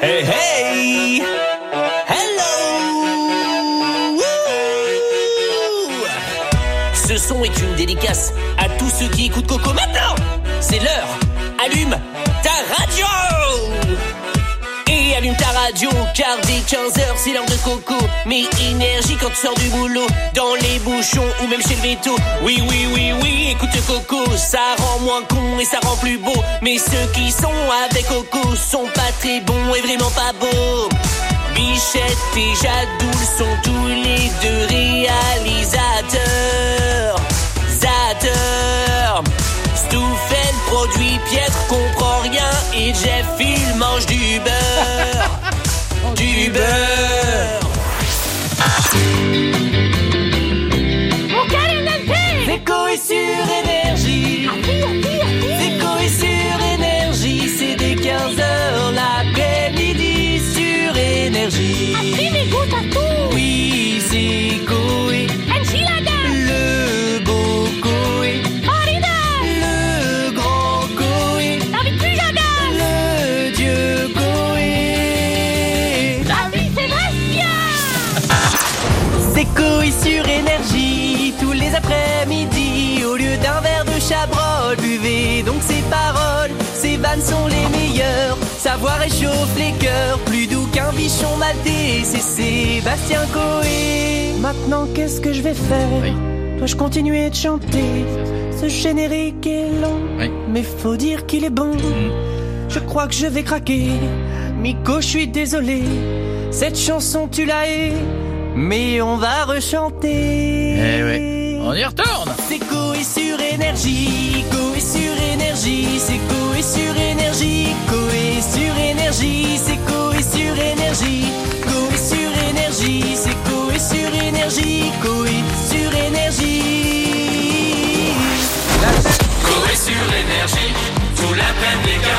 Hey hey. Hello. Ce son est une dédicace à tous ceux qui écoutent Coco maintenant. C'est l'heure. Allume ta radio car dès 15h c'est l'heure de coco. Mais énergie quand tu sors du boulot Dans les bouchons ou même chez le veto. Oui oui oui oui écoute Coco Ça rend moins con et ça rend plus beau. Mais ceux qui sont avec Coco Sont pas très bons et vraiment pas beaux. Bichette et Jadoul sont tous les deux réalisateurs. Zateurs. Stouffel produit piètre comprend rien Et Jeff il mange du beurre C'est Koé sur énergie Tous les après-midi Au lieu d'un verre de chabrol Buvez donc ces paroles Ces vannes sont les meilleures Savoir réchauffe les cœurs Plus doux qu'un bichon maltais C'est Sébastien Coé Maintenant, qu'est-ce que je vais faire? Dois-je continuer de chanter? Ce générique est long, Oui. mais faut dire qu'il est bon. Je crois que je vais craquer. Miko, je suis désolé. Cette chanson, tu la hais, mais on va rechanter. Eh ouais. On y retourne. C'est Coé sur énergie, Coé sur énergie, c'est Coé sur énergie, Coé sur énergie, c'est Coé sur énergie, Coé sur énergie, c'est Coé sur énergie, Coé sur énergie. Corée sur énergie, tout 15h, avec tout son